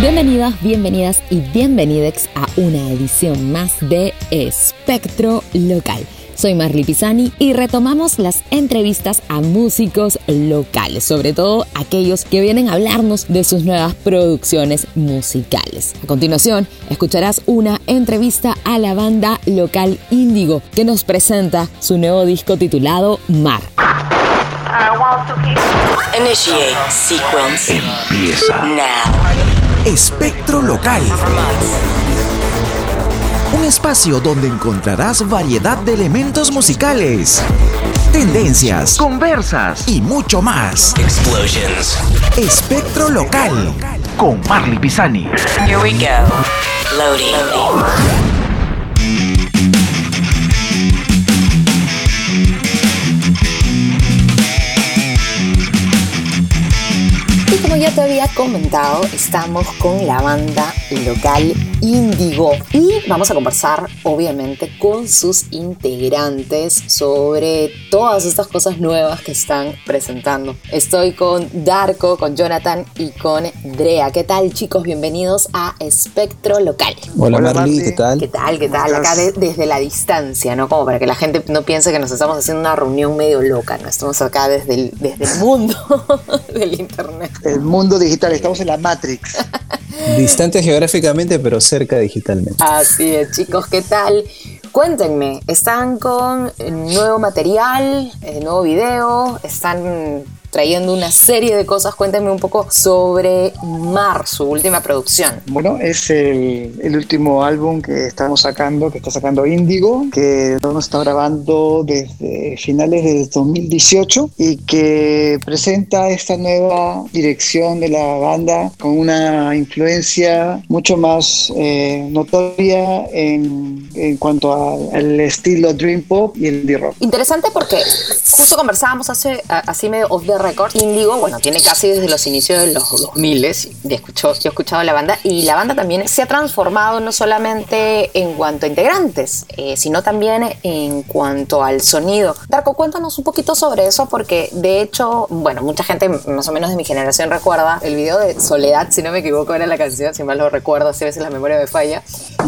Bienvenidas, bienvenidas y bienvenidex a una edición más de Espectro Local. Soy Marli Pisani y retomamos las entrevistas a músicos locales, sobre todo aquellos que vienen a hablarnos de sus nuevas producciones musicales. A continuación, escucharás una entrevista a la banda local Índigo que nos presenta su nuevo disco titulado Mar. Initiate sequence Empieza. now. Espectro Local. Un espacio donde encontrarás variedad de elementos musicales, tendencias, conversas y mucho más. Explosions. Espectro Local con Marley Pisani. Here we go. Loading. Ya te había comentado, estamos con la banda local Índigo y vamos a conversar obviamente con sus integrantes sobre todas estas cosas nuevas que están presentando. Estoy con Darko, con Jonathan y con Drea. ¿Qué tal chicos? Bienvenidos a Espectro Local. Hola, Hola, Marly. ¿qué tal? ¿Qué tal? ¿Qué tal? ¿Cómo Acá de- desde la distancia, ¿no? Como para que la gente no piense que nos estamos haciendo una reunión medio loca, ¿no? Estamos acá desde el, desde el mundo del internet. El mundo digital, estamos en la Matrix. Distante geográficamente, pero cerca digitalmente. Así es, chicos, ¿qué tal? Cuéntenme, ¿están con nuevo material, eh, nuevo video? ¿Están trayendo una serie de cosas? Cuéntenme un poco sobre Mar, su última producción. Bueno, es el, el último álbum que estamos sacando, que está sacando Índigo, que lo hemos estado grabando desde finales del 2018 y que presenta esta nueva dirección de la banda con una influencia mucho más eh, notoria en, en cuanto a- al estilo Dream Pop y el indie rock. Interesante porque justo conversábamos hace así medio off the record. Indigo, bueno, tiene casi desde los inicios de los 2000 y escuchó, yo he escuchado la banda y la banda también se ha transformado no solamente en cuanto a integrantes, eh, sino también en cuanto al sonido. Darko, cuéntanos un poquito sobre eso porque de hecho, bueno, mucha gente más o menos de mi generación recuerda el video de Soledad, si no me equivoco era la canción, si mal lo recuerdo, así a veces la memoria me falla,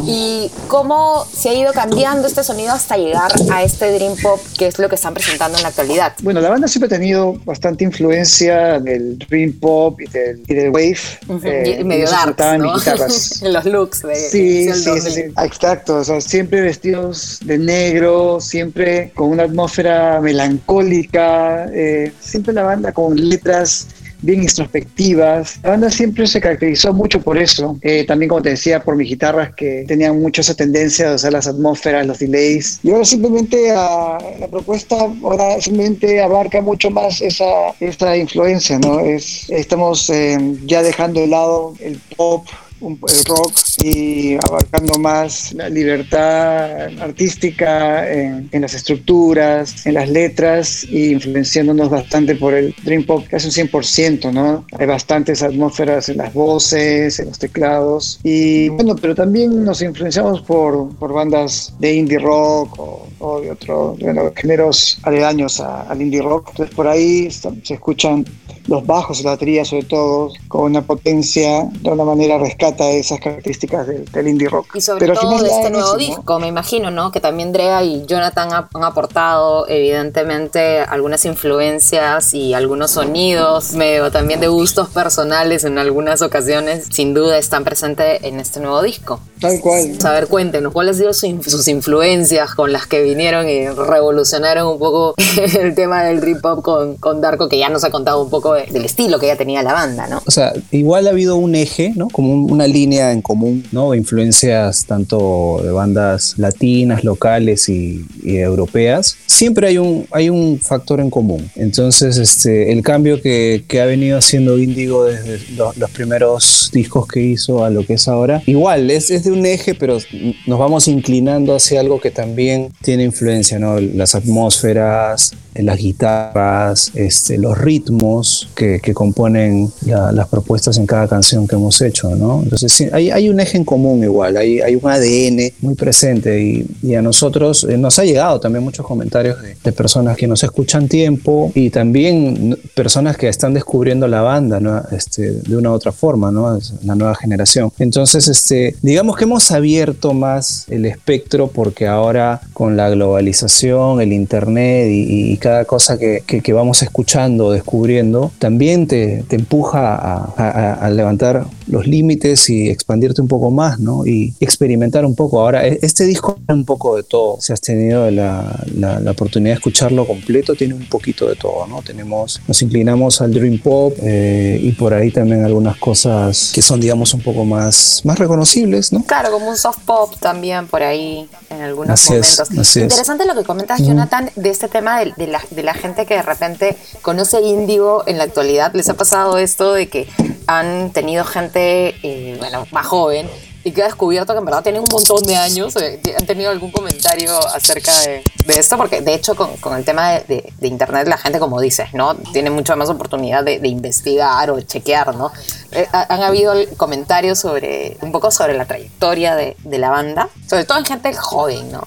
y cómo se ha ido cambiando este sonido hasta llegar a este Dream Pop, que es lo que están presentando en la actualidad. Bueno, la banda siempre ha tenido bastante influencia del Dream Pop y del, y del Wave. eh, Y medio y se darks, ¿no? guitarras. Los looks de Sí, del sí, sí, 2000. sí. Exacto, o sea, siempre vestidos de negro, siempre con una atmósfera melancólica, eh, siempre la banda con letras bien introspectivas. La banda siempre se caracterizó mucho por eso. Eh, también, como te decía, por mis guitarras que tenían mucho esa tendencia de usar las atmósferas, los delays. Y ahora simplemente ah, la propuesta ahora simplemente abarca mucho más esa, esa influencia, ¿no? Es, estamos eh, ya dejando de lado el pop, el rock y abarcando más la libertad artística en, en las estructuras, en las letras y influenciándonos bastante por el Dream Pop, casi un 100%, ¿no? Hay bastantes atmósferas en las voces, en los teclados y bueno, pero también nos influenciamos por, por bandas de indie rock o, o de otros bueno, géneros aledaños a- al indie rock. Entonces por ahí se escuchan los bajos la batería sobre todo con una potencia de una manera rescata esas características del, del indie rock Y sobre Pero todo de este nuevo eso, ¿no? disco, me imagino, ¿no? Que también Drea y Jonathan ha- han aportado, evidentemente, algunas influencias y algunos sonidos, medio también de gustos personales en algunas ocasiones, sin duda están presentes en este nuevo disco. tal cual A ver, cuéntenos, ¿cuáles han sido sus influencias con las que vinieron y revolucionaron un poco el tema del trip hop con, con Darko, que ya nos ha contado un poco de- del estilo que ya tenía la banda, ¿no? O sea, igual ha habido un eje, ¿no? Como un- una línea en común, ¿no? Influencias tanto de bandas latinas, locales y, y europeas. Siempre hay un, hay un factor en común. Entonces, este, el cambio que, que ha venido haciendo Índigo desde lo- los primeros discos que hizo a lo que es ahora, igual, es, es de un eje, pero nos vamos inclinando hacia algo que también tiene influencia, ¿no? Las atmósferas, las guitarras, este, los ritmos que, que componen la- las propuestas en cada canción que hemos hecho, ¿no? Entonces sí, hay, hay un eje en común igual, hay, hay un ADN muy presente y, y a nosotros eh, nos ha llegado también muchos comentarios de, de personas que nos escuchan tiempo y también personas que están descubriendo la banda ¿no? este, de una u otra forma, ¿no? La nueva generación. Entonces, este, digamos que hemos abierto más el espectro porque ahora con la globalización, el internet y, y cada cosa que, que- vamos escuchando descubriendo, también te, te empuja a- a levantar los límites y expandirte un poco más, ¿no? Y experimentar un poco. Ahora, e- este disco tiene un poco de todo. Si has tenido la, la- la oportunidad de escucharlo completo, tiene un poquito de todo, ¿no? Tenemos, nos inclinamos al Dream Pop eh, y por ahí también algunas cosas que son, digamos, un poco más, más reconocibles, ¿no? Claro, como un soft pop también por ahí en algunos Así es, momentos. es. Interesante lo que comentas, Jonathan, de este tema de, de la, de la gente que de repente conoce Índigo en la actualidad. ¿Les ha pasado esto de que han tenido gente, eh, bueno, más joven y que ha descubierto que en verdad tienen un montón de años? eh, ¿Han tenido algún comentario acerca de, de esto? Porque de hecho con, con el tema de, de- de Internet la gente, como dices, ¿no? Tiene mucha más oportunidad de, investigar o chequear, ¿no? Eh, ha- han habido comentarios sobre, un poco sobre la trayectoria de la banda, sobre todo en gente joven, ¿no?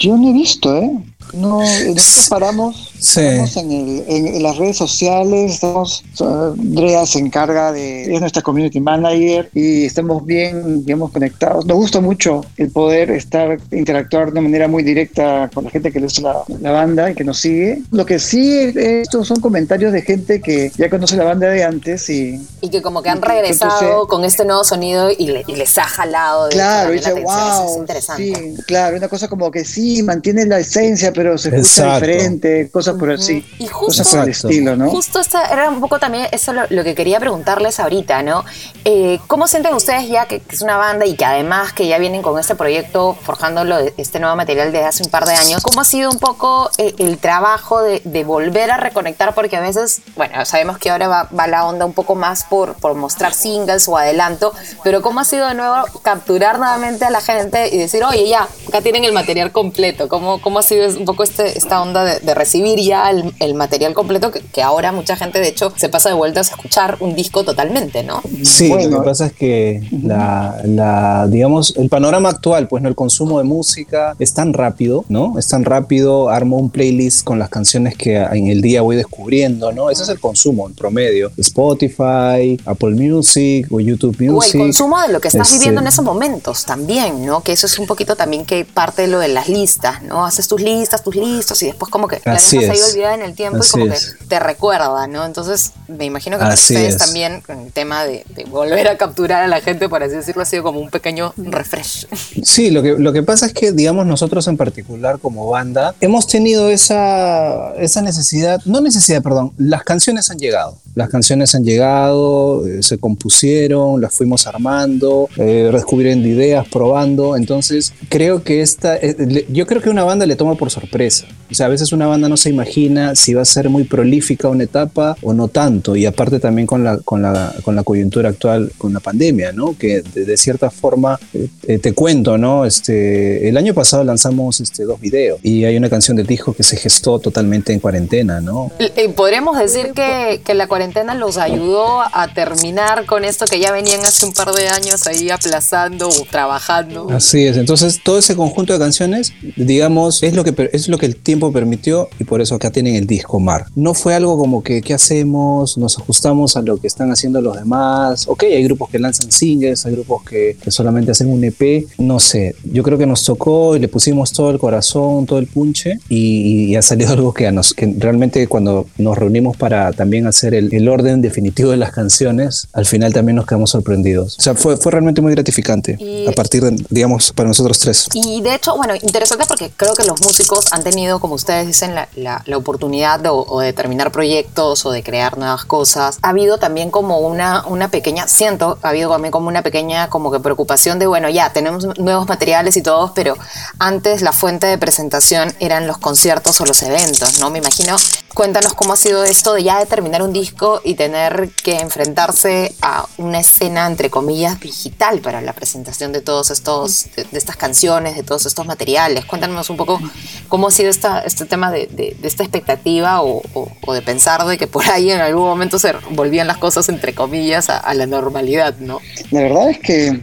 Yo no he visto, ¿eh? No, nosotros paramos, Sí. paramos en, el- en- en las redes sociales, estamos, Andrea se encarga de, es nuestra community manager y estamos bien, digamos, conectados. Nos gusta mucho el poder estar, interactuar de manera muy directa con la gente que le la, la banda y que nos sigue. Lo que sí, estos son comentarios de gente que ya conoce la banda de antes y, Y que como que han Entonces- regresado con este nuevo sonido y, le- y les ha jalado de Claro, dice. Eso es wow, interesante. sí, claro, una cosa como que sí, mantiene la esencia, pero se escucha Exacto. diferente, cosas por así, Y justo- cosas por el estilo, ¿no? Justo esta era un poco también eso lo, lo que quería preguntarles ahorita, ¿no? Eh, ¿Cómo sienten ustedes ya que, que es una banda y que además que ya vienen con este proyecto forjándolo este nuevo material desde hace un par de años? ¿Cómo ha sido un poco eh, el trabajo de, de volver a reconectar? Porque a veces, bueno, sabemos que ahora va, va la onda un poco más por, por mostrar singles o adelanto, pero ¿cómo ha sido de nuevo capturar nuevamente a la gente y decir, oye, ya, acá tienen el material completo? ¿Cómo, cómo ha sido poco este, esta onda de, de recibir ya el, el material completo que, que ahora mucha gente de hecho se pasa de vueltas a escuchar un disco totalmente, ¿no? Sí, Bueno. lo que pasa es que la, la, digamos, el panorama actual, pues no el consumo de música es tan rápido, ¿no? Es tan rápido, armo un playlist con las canciones que en el día voy descubriendo, ¿no? Ese es el consumo en promedio. Spotify, Apple Music o YouTube O el Music. consumo de lo que estás Este, viviendo en esos momentos también, ¿no? Que eso es un poquito también que parte de lo de las listas, ¿no? Haces tus listas, tus listas y después como que la Así dejas ahí es. olvidada en el tiempo Así y como es. que te recuerda, ¿no? Entonces me imagino que para Así ustedes es. también con el tema de, de volver a capturar a la gente, por así decirlo, ha sido como un pequeño refresh. Sí, lo que, lo que pasa es que, digamos, nosotros en particular como banda, hemos tenido esa, esa necesidad, no necesidad, perdón, las canciones han llegado. Las canciones han llegado, eh, se compusieron, las fuimos armando, eh, descubriendo ideas, probando. Entonces, creo que esta, eh, yo creo que una banda le toma por sorpresa. O sea, a veces una banda no se imagina si va a ser muy prolífica una etapa o no tanto. Y aparte también con la, con la, con la coyuntura actual, con la pandemia, ¿no? Que de, de cierta forma, eh, te cuento, ¿no? Este, el año pasado lanzamos este, dos videos y hay una canción del disco que se gestó totalmente en cuarentena, ¿no? Eh, Podremos decir que, que la cuarentena los ayudó a terminar con esto que ya venían hace un par de años ahí aplazando o trabajando. Así es, entonces todo ese conjunto de canciones, digamos, es lo que es lo que el tiempo permitió y por eso acá tienen el disco Mar. No fue algo como que qué hacemos, nos ajustamos a lo que están haciendo los demás. Ok, hay grupos que lanzan singles, hay grupos que, que solamente hacen un EP, no sé. Yo creo que nos tocó y le pusimos todo el corazón, todo el punche y, y ha salido algo que, a nos, que realmente cuando nos reunimos para también hacer el, el orden definitivo de las canciones, al final también nos quedamos sorprendidos. O sea, fue, fue realmente muy gratificante Y- a partir de, digamos, para nosotros tres. Y de hecho, bueno, interesante porque creo que los músicos han tenido, como ustedes dicen, la, la- la oportunidad de, o de terminar proyectos o de crear nuevas cosas. Ha habido también como una, una pequeña, siento, ha habido también como una pequeña como que preocupación de, bueno, ya tenemos nuevos materiales y todos, pero antes la fuente de presentación eran los conciertos o los eventos, ¿no? Me imagino Cuéntanos cómo ha sido esto de ya terminar un disco y tener que enfrentarse a una escena, entre comillas, digital para la presentación de todos estos, de, estas canciones, de todos estos materiales. Cuéntanos un poco cómo ha sido esta, este tema de, esta expectativa o de pensar de que por ahí en algún momento se volvían las cosas, entre comillas, a, a la normalidad, ¿no? La verdad es que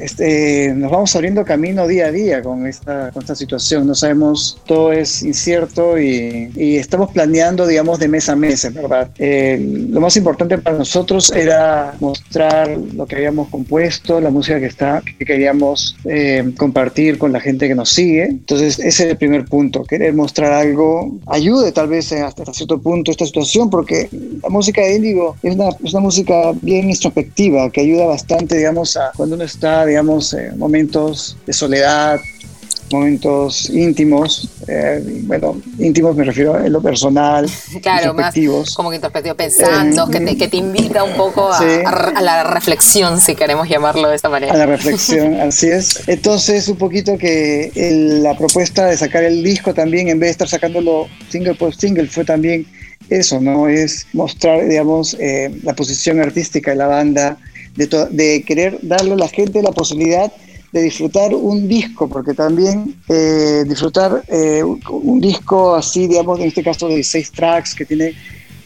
este, nos vamos abriendo camino día a día con esta, con esta situación. No sabemos, todo es incierto y, y estamos planeando, digamos, de mes a mes, en verdad. Eh, lo más importante para nosotros era mostrar lo que habíamos compuesto, la música que, está, que queríamos eh, compartir con la gente que nos sigue. Entonces, ese es el primer punto, querer mostrar algo, ayude tal vez hasta cierto punto esta situación, porque la música de Índigo es una, es una música bien introspectiva, que ayuda bastante, digamos, a cuando uno está, digamos, en momentos de soledad, momentos íntimos, eh, bueno, íntimos me refiero en lo personal, Claro, más como que introspectivo pensando, Eh, que, te, que te invita un poco a, sí. a- a la reflexión, si queremos llamarlo de esta manera. A la reflexión, así es. Entonces, un poquito que el- la propuesta de sacar el disco también, en vez de estar sacándolo single por single, fue también eso, ¿no? Es mostrar, digamos, eh, la posición artística de la banda, de, de querer darle a la gente la posibilidad de disfrutar un disco, porque también eh, disfrutar eh, un, disco así, digamos, en este caso de 16 tracks, que tiene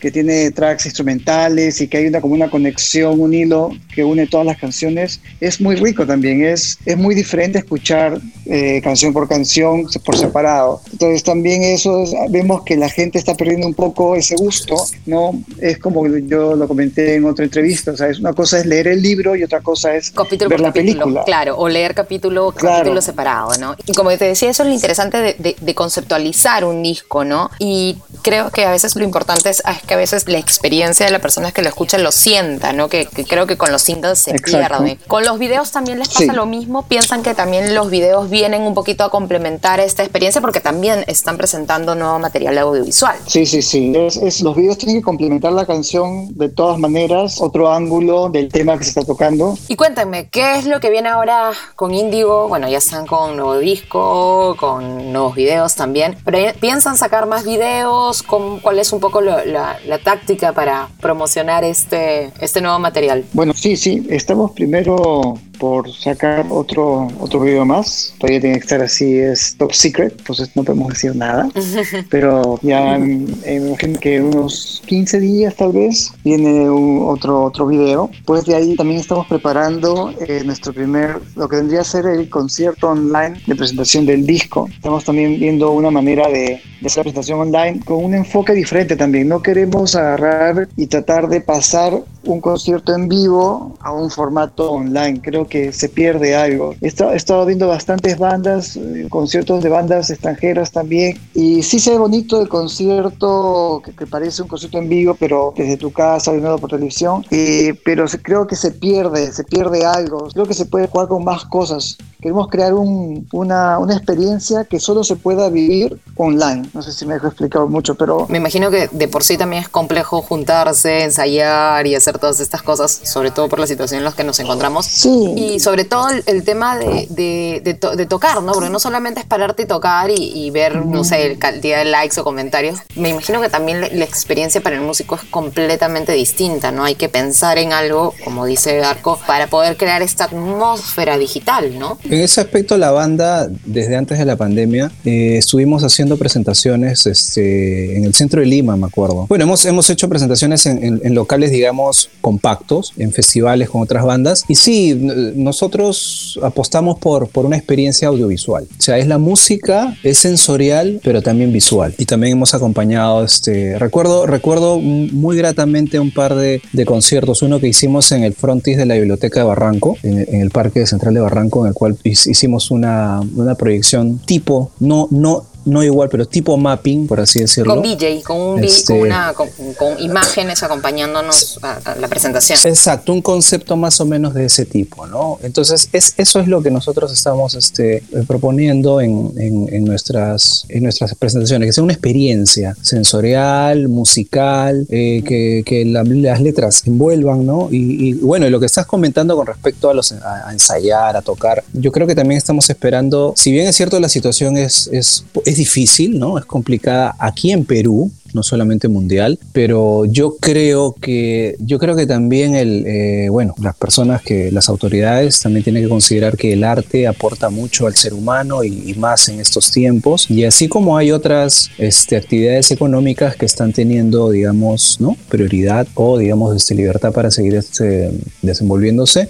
que tiene tracks instrumentales y que hay una como una conexión, un hilo que une todas las canciones, es muy rico también, es, es muy diferente escuchar eh, canción por canción por separado. Entonces también eso, es- vemos que la gente está perdiendo un poco ese gusto, ¿no? Es como yo lo comenté en otra entrevista, o sea, es una cosa es leer el libro y otra cosa es capítulo ver por la capítulo, película. claro, o leer capítulo, Claro. capítulo separado, ¿no? Y como te decía, eso es lo interesante de, de- de conceptualizar un disco, ¿no? Y creo que a veces lo importante es, es que a veces la experiencia de la persona que lo escucha lo sienta, ¿no? Que, que creo que con los singles se Exacto. pierde. Con los videos también les pasa Sí. lo mismo, piensan que también los videos vienen un poquito a complementar esta experiencia porque también están presentando nuevo material audiovisual. Sí, sí, sí. Es, es- los videos tienen que complementar la canción de todas maneras, otro ángulo del tema que se está tocando. Y cuéntame, ¿qué es lo que viene ahora con Índigo? Bueno, ya están con nuevo disco, con nuevos videos también. Pero ¿piensan sacar más videos? ¿Cómo- ¿Cuál es un poco lo- la, la táctica para promocionar este, este nuevo material? Bueno, sí, sí. Estamos primero por sacar otro otro video más. Todavía tiene que estar así, es top secret, entonces no podemos decir nada. Pero ya eh, me imagino que unos 15 días tal vez viene un- otro otro video. Pues de ahí también estamos preparando eh, nuestro primer, lo que vendría a ser el concierto online de presentación del disco. Estamos también viendo una manera de, de hacer la presentación online con un enfoque diferente también. No queremos agarrar y tratar de pasar un concierto en vivo a un formato online. Creo que se pierde algo. He estado, he estado viendo bastantes bandas, eh, conciertos de bandas extranjeras también. Y sí se ve bonito el concierto, que, que parece un concierto en vivo, pero desde tu casa, viendo por televisión. Eh, pero creo que se pierde, se pierde algo. Creo que se puede jugar con más cosas. Queremos crear un- una, una experiencia que solo se pueda vivir online. No sé si me dejo explicar mucho, pero Me imagino que de por sí también es complejo juntarse, ensayar y hacer todas estas cosas, sobre todo por la situación en la que nos encontramos. sí. Y sobre todo el, el tema de, de- de to- de tocar, ¿no? Porque no solamente es pararte y tocar y, y ver, no sé, el cantidad de likes o comentarios. Me imagino que también la, la experiencia para el músico es completamente distinta, ¿no? Hay que pensar en algo, como dice Arco, para poder crear esta atmósfera digital, ¿no? En ese aspecto, la banda, desde antes de la pandemia, eh, estuvimos haciendo presentaciones este, en el centro de Lima, me acuerdo. Bueno, hemos, hemos hecho presentaciones en, en- en locales, digamos, compactos, en festivales con otras bandas. Y sí, nosotros apostamos por, por una experiencia audiovisual. O sea, es la música, es sensorial, pero también visual. Y también hemos acompañado, este, recuerdo, recuerdo muy gratamente un par de, de conciertos. Uno que hicimos en el frontis de la Biblioteca de Barranco, en, en el Parque Central de Barranco, en el cual hicimos una, una proyección tipo, no, no, no igual, pero tipo mapping, por así decirlo. Con VJ, con, un Este- con, una, con, con imágenes acompañándonos a, a la presentación. Exacto, un concepto más o menos de ese tipo, ¿no? Entonces, es, eso es lo que nosotros estamos este, eh, proponiendo en, en- en nuestras, en nuestras presentaciones, que sea una experiencia sensorial, musical, eh, que, que la- las letras envuelvan, ¿no? Y, y, bueno, y lo que estás comentando con respecto a, los, a, a ensayar, a tocar, yo creo que también estamos esperando, si bien es cierto la situación es, es, es difícil, ¿no? Es complicada aquí en Perú, no solamente mundial, pero yo creo que, yo creo que también el, eh, bueno, las personas que, las autoridades también tienen que considerar que el arte aporta mucho al ser humano y, y más en estos tiempos. Y así como hay otras este, actividades económicas que están teniendo, digamos, ¿no? prioridad o, digamos, este, libertad para seguir este, desenvolviéndose,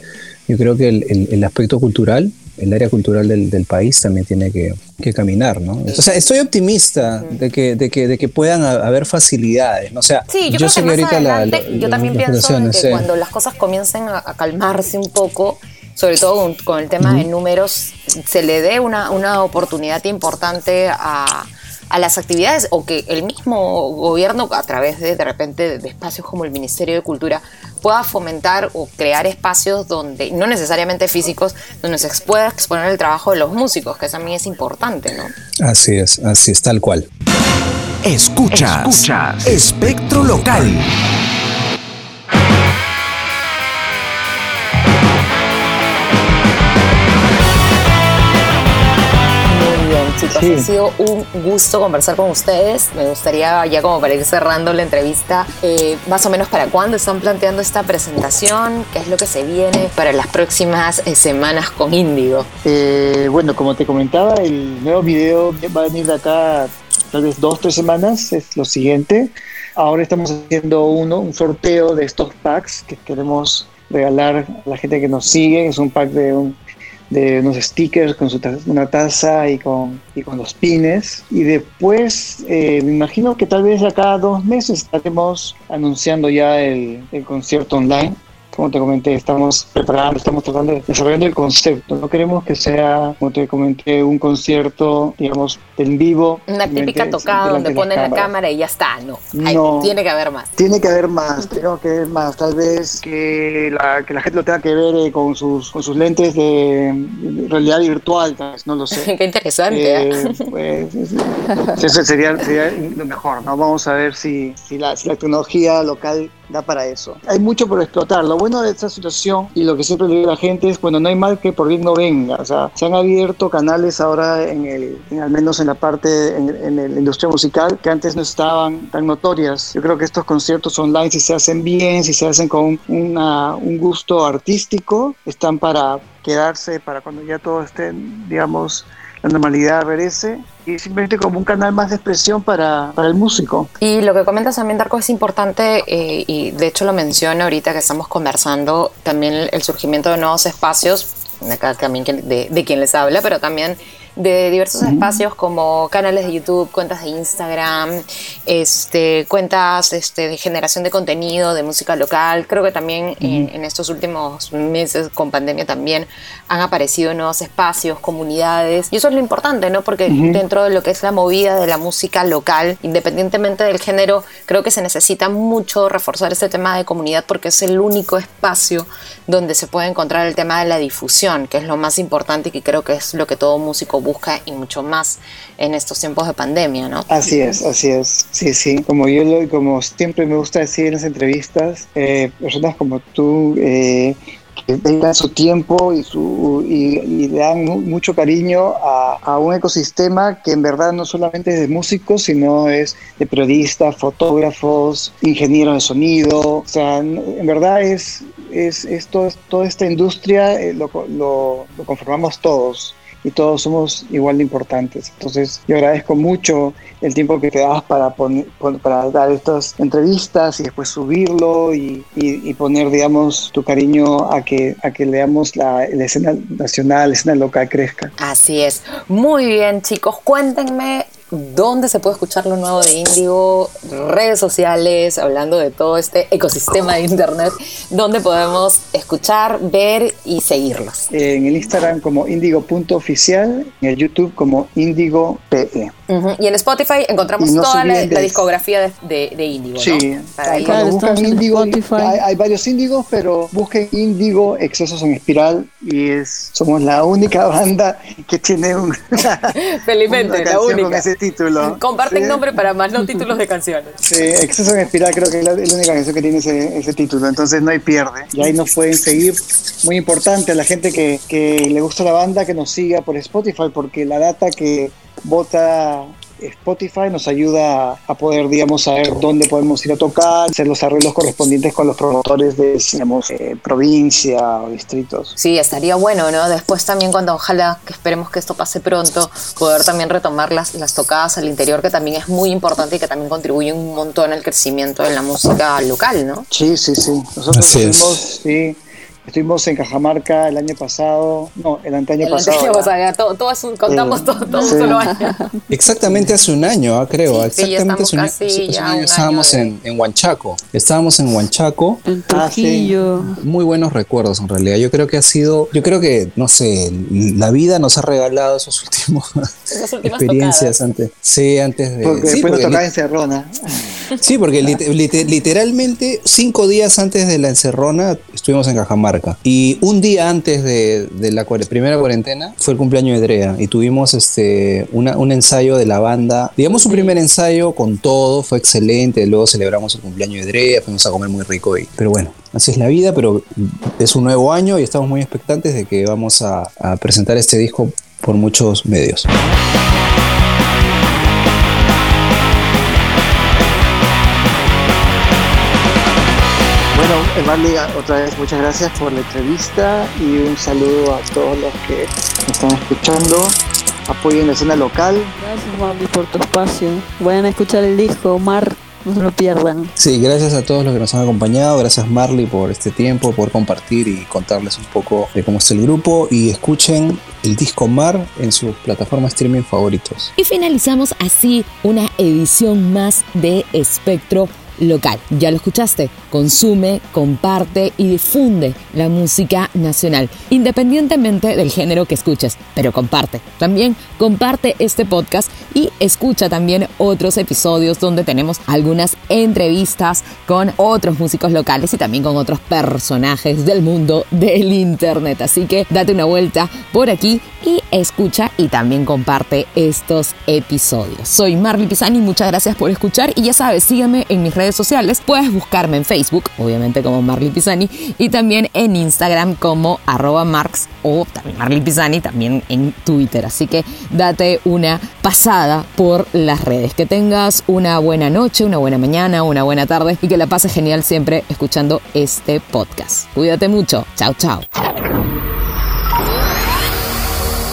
yo creo que el, el- el aspecto cultural, el área cultural del, del país también tiene que, que caminar, ¿no? O sea, estoy optimista de que, de que, de que puedan ha- haber facilidades, ¿no? O sea, Sí, yo, creo sé que más ahorita la- adelante, la- yo la- también las pienso relaciones, que sí. cuando las cosas comiencen a, a calmarse un poco, sobre todo con, con el tema de números, se le dé una, una oportunidad importante a, a las actividades o que el mismo gobierno a través de de repente de espacios como el Ministerio de Cultura pueda fomentar o crear espacios donde, no necesariamente físicos, donde se pueda exponer el trabajo de los músicos, que también es importante, ¿no? Así es, así es, tal cual. Escuchas, Escuchas. Espectro Local. Sí. Ha sido un gusto conversar con ustedes. Me gustaría, ya como para ir cerrando la entrevista, eh, más o menos para cuándo están planteando esta presentación, qué es lo que se viene para las próximas eh, semanas con Índigo. Eh, bueno, como te comentaba, el nuevo video va a venir de acá tal vez dos, tres semanas, es lo siguiente. Ahora estamos haciendo uno, un sorteo de estos packs que queremos regalar a la gente que nos sigue. Es un pack de, un- de unos stickers con su una taza y con, y con los pines. Y después, eh, me imagino que tal vez acá dos meses estaremos anunciando ya el, el concierto online como te comenté, estamos preparando, estamos tratando de desarrollando el concepto. No queremos que sea, como te comenté, un concierto, digamos, en vivo. Una típica tocada donde ponen la cámara y ya está. No, Hay- No. tiene que haber más. Tiene que haber más, tengo que ver más. Tal vez que la, que la gente lo tenga que ver eh, con, sus, con sus lentes de realidad virtual, tal vez, no lo sé. Qué interesante. ¿eh? Eh, pues, eso sería, sería lo mejor, ¿no? Vamos a ver si, si, la, si la tecnología local da para eso. Hay mucho por explotar. Lo bueno de esta situación y lo que siempre le digo a la gente es, bueno, no hay mal que por bien no venga. O sea, se han abierto canales ahora en el, en- al menos en la parte, en, en la industria musical, que antes no estaban tan notorias. Yo creo que estos conciertos online, si se hacen bien, si se hacen con una- un gusto artístico, están para quedarse, para cuando ya todo esté, digamos, la normalidad regrese y simplemente como un canal más de expresión para, para el músico. Y lo que comentas también, Darko, es importante eh, y de hecho lo menciono ahorita que estamos conversando, también el, el surgimiento de nuevos espacios, acá también de, de quien les habla, pero también de diversos espacios como canales de YouTube, cuentas de Instagram, este, cuentas este, de generación de contenido, de música local. Creo que también en, en estos últimos meses con pandemia también han aparecido nuevos espacios, comunidades. Y eso es lo importante, ¿no? Porque dentro de lo que es la movida de la música local, independientemente del género, creo que se necesita mucho reforzar ese tema de comunidad porque es el único espacio donde se puede encontrar el tema de la difusión, que es lo más importante y que creo que es lo que todo músico busca y mucho más en estos tiempos de pandemia, ¿no? Así es, así es. Sí, sí. Como yo lo, como siempre me gusta decir en las entrevistas, eh, personas como tú eh, que dedican su tiempo y, su, y, y dan mu- mucho cariño a, un ecosistema que en verdad no solamente es de músicos, sino es de periodistas, fotógrafos, ingenieros de sonido. O sea, en verdad es, es, todo- toda esta industria eh, lo, lo conformamos todos y todos somos igual de importantes. Entonces, yo agradezco mucho el tiempo que te das para, poner, pon- para dar estas entrevistas y después subirlo y, y- y poner, digamos, tu cariño a que, a que leamos la, la escena nacional, la escena local crezca. Así es. Muy bien, chicos. Cuéntenme dónde se puede escuchar lo nuevo de Índigo, redes sociales, hablando de todo este ecosistema de Internet, dónde podemos escuchar, ver y seguirlos. En el Instagram como indigo.oficial, en el YouTube como indigo.pe. Ujú. Y en Spotify encontramos no toda la, discografía de, de, de Índigo. Sí, cuando buscan Índigo, hay, hay varios Índigos, pero busquen Índigo, Excesos en Espiral, y es somos la única banda que tiene un, Felizmente, una la única. con ese título. Comparten Sí. nombre para más, no títulos de canciones. Sí, Exceso en Espiral creo que es la, la única canción que tiene ese, ese título, entonces no hay pierde. Y ahí nos pueden seguir. Muy importante a la gente que, que le gusta la banda que nos siga por Spotify, porque la data que vota Spotify nos ayuda a poder, digamos, saber dónde podemos ir a tocar, hacer los arreglos correspondientes con los promotores de, digamos, eh, provincia o distritos. Sí, estaría bueno, ¿no? Después también cuando ojalá, que esperemos que esto pase pronto, poder también retomar las, las tocadas al interior, que también es muy importante y que también contribuye un montón al crecimiento de la música local, ¿no? Sí, sí, sí. Nosotros Así sí, estuvimos en Cajamarca el año pasado, no, el anteaño El pasado. anterior, ya. o sea, todo, todo es un- contamos todo, todo un solo año. Exactamente hace un año, ah, creo. Sí, Exactamente hace un año, estamos hace- casi hace un ya año un estábamos de- en, en Huanchaco. Estábamos en Huanchaco. En Ah, sí. Trujillo. Muy buenos recuerdos en realidad. Yo creo que ha sido, yo creo que, no sé, la vida nos ha regalado esos últimos Esas últimas experiencias tocadas. antes. Sí, antes de. Porque sí, después nos porque en Cerrona. sí, porque lit- lit- literalmente cinco días antes de la encerrona estuvimos en Cajamarca. Y un día antes de, de la cuare- primera cuarentena fue el cumpleaños de Drea. Y tuvimos este, una- un ensayo de la banda. Digamos un primer ensayo con todo, fue excelente. Luego celebramos el cumpleaños de Drea, fuimos a comer muy rico. Y, pero bueno, así es la vida, pero es un nuevo año y estamos muy expectantes de que vamos a, a presentar este disco por muchos medios. Bueno, Marley, otra vez muchas gracias por la entrevista y un saludo a todos los que nos están escuchando. Apoyen la escena local. Gracias, Marley, por tu espacio. Vayan a escuchar el disco, Mar, no se lo pierdan. Sí, gracias a todos los que nos han acompañado, gracias Marley por este tiempo, por compartir y contarles un poco de cómo está el grupo y escuchen el disco Mar en sus plataformas streaming favoritos. Y finalizamos así una edición más de Espectro Local. Ya lo escuchaste, consume, comparte y difunde la música nacional, independientemente del género que escuches, pero comparte. También comparte este podcast y escucha también otros episodios donde tenemos algunas entrevistas con otros músicos locales y también con otros personajes del mundo del internet. Así que date una vuelta por aquí y escucha y también comparte estos episodios. Soy Marley Pisani, muchas gracias por escuchar y ya sabes, sígueme en mis redes sociales. Puedes buscarme en Facebook, obviamente como Marley Pisani, y también en Instagram como arroba marx o también Marley Pisani, también en Twitter. Así que date una pasada por las redes. Que tengas una buena noche, una buena mañana, una buena tarde y que la pases genial siempre escuchando este podcast. Cuídate mucho. Chao, chao.